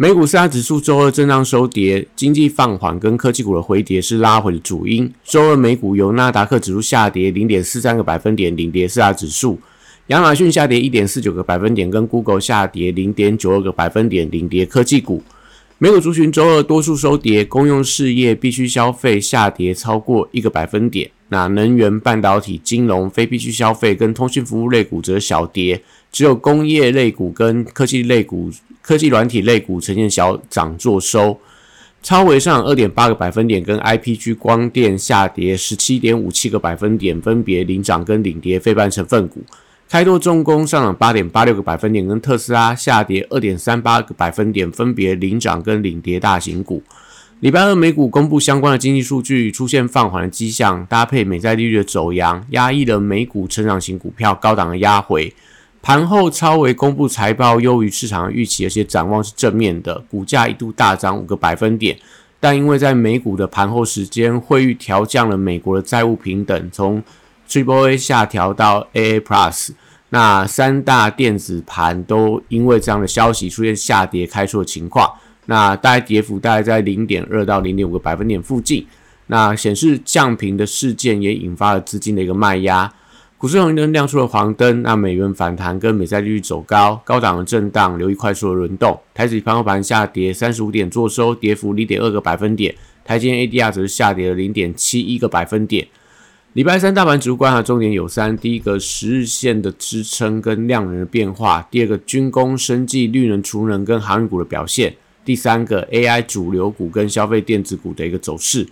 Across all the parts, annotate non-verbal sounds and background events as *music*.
美股四大指数周二震荡收跌，经济放缓跟科技股的回跌是拉回的主因。周二美股由纳达克指数下跌零点四三个百分点领跌四大指数，亚马逊下跌一点四九个百分点，跟 Google 下跌零点九二个百分点领跌科技股。美股族群周二多数收跌，公用事业、必需消费下跌超过一个百分点。那能源、半导体、金融、非必需消费跟通讯服务类股则小跌，只有工业类股跟科技类股。科技软体类股呈现小涨做收，超微上二点八个百分点，跟 IPG 光电下跌十七点五七个百分点，分别领涨跟领跌非半成分股。开拓重工上涨八点八六个百分点，跟特斯拉下跌二点三八个百分点，分别领涨跟领跌大型股。礼拜二美股公布相关的经济数据，出现放缓的迹象，搭配美债利率的走扬，压抑了美股成长型股票高档的压回。盘后超微公布财报优于市场预期，而且展望是正面的，股价一度大涨五个百分点。但因为在美股的盘后时间，会议调降了美国的债务平等，从 Triple A 下调到 AA Plus，那三大电子盘都因为这样的消息出现下跌开出的情况，那大概跌幅大概在零点二到零点五个百分点附近。那显示降频的事件也引发了资金的一个卖压。股市红灯亮出了黄灯，那美元反弹跟美债利率走高，高档的震荡，留意快速的轮动。台指盘后盘下跌三十五点，做收跌幅零点二个百分点。台积 ADR 则是下跌了零点七一个百分点。礼拜三大盘指数观察重点有三：第一个十日线的支撑跟量能的变化；第二个军工、生技、绿能、储能跟航运股的表现；第三个 AI 主流股跟消费电子股的一个走势。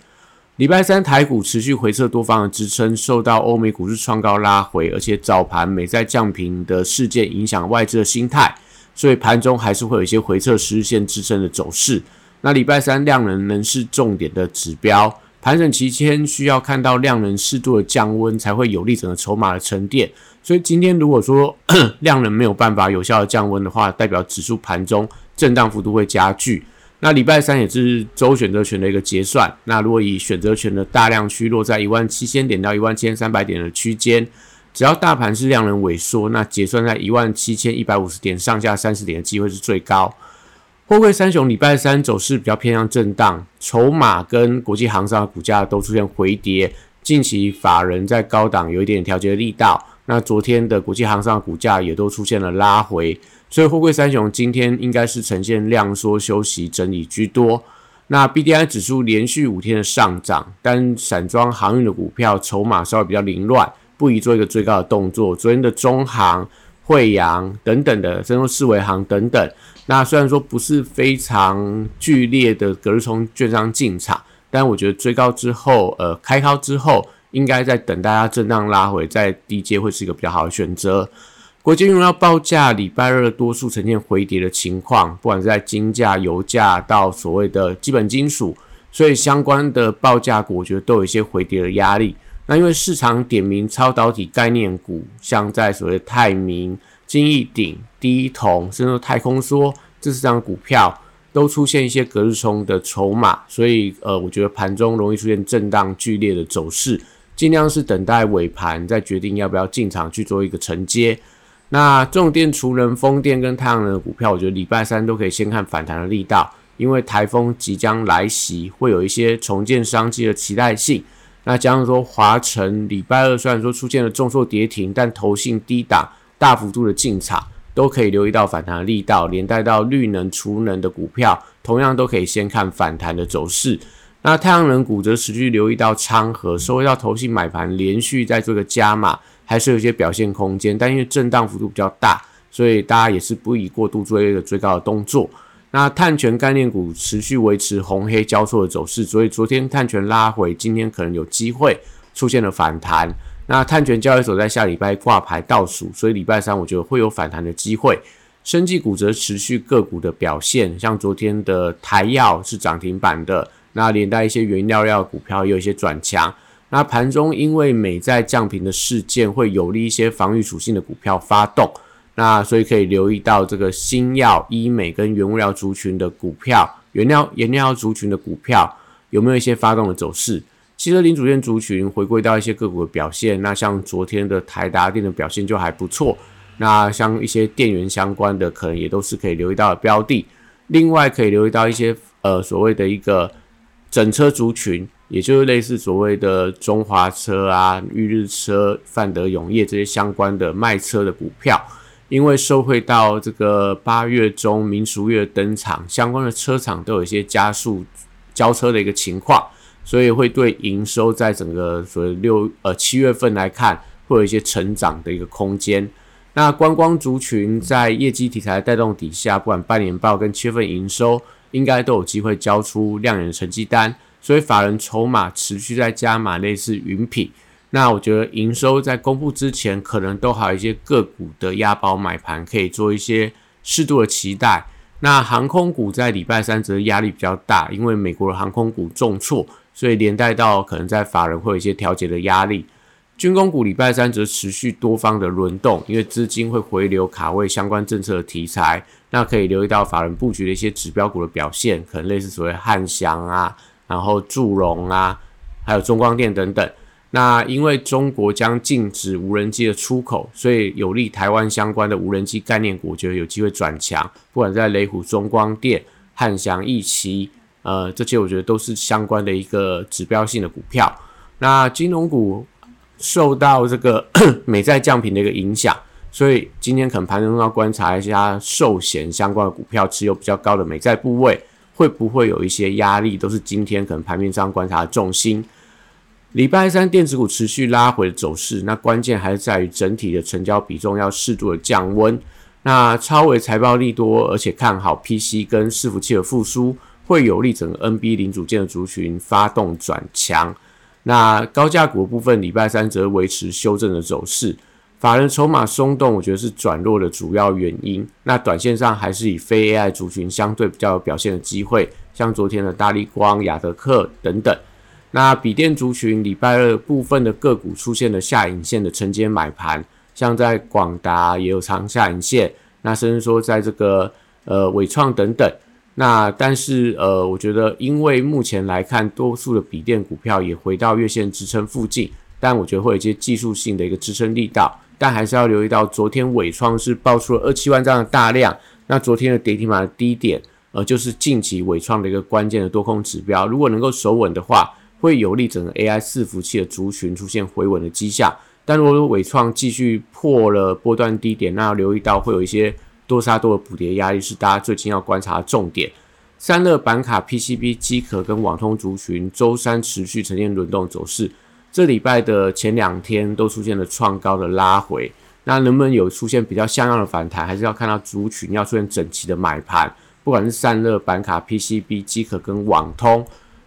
礼拜三台股持续回测多方的支撑，受到欧美股市创高拉回，而且早盘美债降平的事件影响外资的心态，所以盘中还是会有一些回测实现支撑的走势。那礼拜三量能仍是重点的指标，盘整期间需要看到量能适度的降温，才会有利整个筹码的沉淀。所以今天如果说 *clears throat* 量能没有办法有效的降温的话，代表指数盘中震荡幅度会加剧。那礼拜三也是周选择权的一个结算。那如果以选择权的大量区落在一万七千点到一万七千三百点的区间，只要大盘是量能萎缩，那结算在一万七千一百五十点上下三十点的机会是最高。货柜三雄礼拜三走势比较偏向震荡，筹码跟国际航商的股价都出现回跌。近期法人在高档有一点调节力道。那昨天的国际航商的股价也都出现了拉回。所以，货柜三雄今天应该是呈现量缩、休息、整理居多。那 B D I 指数连续五天的上涨，但散装航运的股票筹码稍微比较凌乱，不宜做一个最高的动作。昨天的中航、惠阳等等的，甚至四维航等等，那虽然说不是非常剧烈的隔日冲券商进场，但我觉得追高之后，呃，开高之后，应该在等大家震荡拉回，在低阶会是一个比较好的选择。国际原油报价礼拜二多数呈现回跌的情况，不管是在金价、油价到所谓的基本金属，所以相关的报价股，我觉得都有一些回跌的压力。那因为市场点名超导体概念股，像在所谓泰明、金益鼎、第一铜，甚至太空梭这四张股票都出现一些隔日冲的筹码，所以呃，我觉得盘中容易出现震荡剧烈的走势，尽量是等待尾盘再决定要不要进场去做一个承接。那重电、储能、风电跟太阳能的股票，我觉得礼拜三都可以先看反弹的力道，因为台风即将来袭，会有一些重建商机的期待性。那加上说华晨礼拜二虽然说出现了重挫跌停，但投信低档大幅度的进场，都可以留意到反弹的力道，连带到绿能、储能的股票，同样都可以先看反弹的走势。那太阳能股则持续留意到昌河，收回到投信买盘，连续在做个加码。还是有一些表现空间，但因为震荡幅度比较大，所以大家也是不宜过度做一个追高的动作。那碳权概念股持续维持红黑交错的走势，所以昨天碳权拉回，今天可能有机会出现了反弹。那碳权交易所在下礼拜挂牌倒数，所以礼拜三我觉得会有反弹的机会。生技股则持续个股的表现，像昨天的台药是涨停板的，那连带一些原料料股票也有一些转强。那盘中因为美债降频的事件，会有利一些防御属性的股票发动，那所以可以留意到这个新药、医美跟原物料族群的股票，原料原料族群的股票有没有一些发动的走势？汽车零组件族群回归到一些个股的表现，那像昨天的台达电的表现就还不错。那像一些电源相关的，可能也都是可以留意到的标的。另外可以留意到一些呃所谓的一个整车族群，也就是类似所谓的中华车啊、裕日车、范德永业这些相关的卖车的股票，因为受惠到这个八月中民俗月登场，相关的车厂都有一些加速交车的一个情况，所以会对营收在整个所谓六呃七月份来看，会有一些成长的一个空间。那观光族群在业绩题材带动底下，不管半年报跟七月份营收，应该都有机会交出亮眼的成绩单。所以法人筹码持续在加码，类似云品。那我觉得营收在公布之前，可能都还有一些个股的押宝买盘，可以做一些适度的期待。那航空股在礼拜三则压力比较大，因为美国的航空股重挫，所以连带到可能在法人会有一些调节的压力。军工股礼拜三则持续多方的轮动，因为资金会回流卡位相关政策的题材，那可以留意到法人布局的一些指标股的表现，可能类似所谓汉翔啊，然后祝融啊，还有中光电等等。那因为中国将禁止无人机的出口，所以有利台湾相关的无人机概念股，我觉得有机会转强。不管在雷虎、中光电、汉翔、易奇，呃，这些我觉得都是相关的一个指标性的股票。那金融股。受到这个 *coughs* 美债降频的一个影响，所以今天可能盘中要观察一下寿险相关的股票持有比较高的美债部位会不会有一些压力，都是今天可能盘面上观察的重心。礼拜三电子股持续拉回的走势，那关键还是在于整体的成交比重要适度的降温。那超微财报利多，而且看好 PC 跟伺服器的复苏，会有利整个 NB 零组件的族群发动转强。那高价股部分，礼拜三则维持修正的走势，法人筹码松动，我觉得是转弱的主要原因。那短线上还是以非 AI 族群相对比较有表现的机会，像昨天的大力光、亚德克等等。那笔电族群礼拜二部分的个股出现了下影线的承接买盘，像在广达也有长下影线，那甚至说在这个呃伟创等等。那但是呃，我觉得因为目前来看，多数的笔电股票也回到月线支撑附近，但我觉得会有一些技术性的一个支撑力道，但还是要留意到昨天尾创是爆出了二七万张的大量，那昨天的跌停板的低点，呃，就是近期尾创的一个关键的多空指标，如果能够守稳的话，会有利整个 AI 伺服器的族群出现回稳的迹象，但如果尾创继续破了波段低点，那要留意到会有一些。多杀多的补跌压力是大家最近要观察的重点。散热板卡、PCB 机壳跟网通族群，周三持续呈现轮动走势。这礼拜的前两天都出现了创高的拉回，那能不能有出现比较像样的反弹，还是要看到族群要出现整齐的买盘。不管是散热板卡、PCB 机壳跟网通，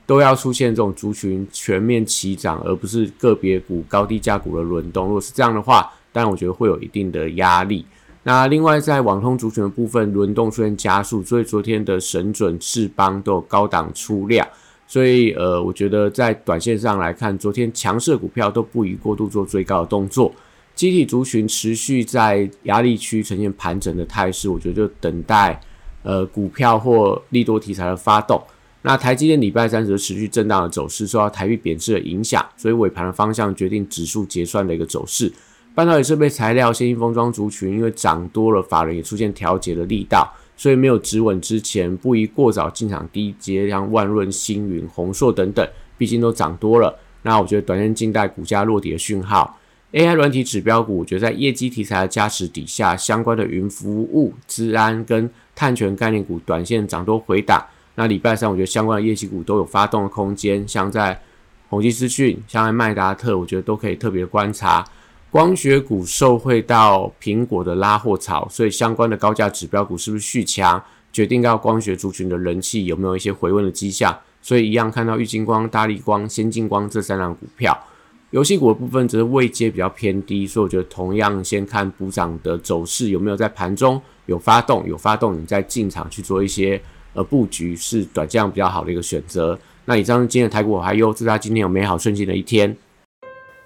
都要出现这种族群全面齐涨，而不是个别股高低价股的轮动。如果是这样的话，当然我觉得会有一定的压力。那另外在网通族群的部分轮动出现加速，所以昨天的神准智邦都有高档出量，所以呃，我觉得在短线上来看，昨天强势股票都不宜过度做追高的动作。集体族群持续在压力区呈现盘整的态势，我觉得就等待呃股票或利多题材的发动。那台积电礼拜三则持续震荡的走势，受到台币贬值的影响，所以尾盘的方向决定指数结算的一个走势。半导体设备材料、先进封装族群，因为涨多了，法人也出现调节的力道，所以没有止稳之前，不宜过早进场低接，像万润、星云、宏硕等等，毕竟都涨多了。那我觉得短线静待股价落底的讯号。AI 软体指标股，我觉得在业绩题材的加持底下，相关的云服务、资安跟碳权概念股，短线涨多回档。那礼拜三，我觉得相关的业绩股都有发动的空间，像在宏基资讯、像在麦达特，我觉得都可以特别观察。光学股受惠到苹果的拉货潮，所以相关的高价指标股是不是续强，决定到光学族群的人气有没有一些回温的迹象。所以一样看到玉金光、大力光、先进光这三档股票。游戏股的部分则是位阶比较偏低，所以我觉得同样先看补涨的走势有没有在盘中有发动，有发动，你再进场去做一些呃布局，是短降比较好的一个选择。那以上是今天的台股我还有，祝大家今天有美好顺心的一天。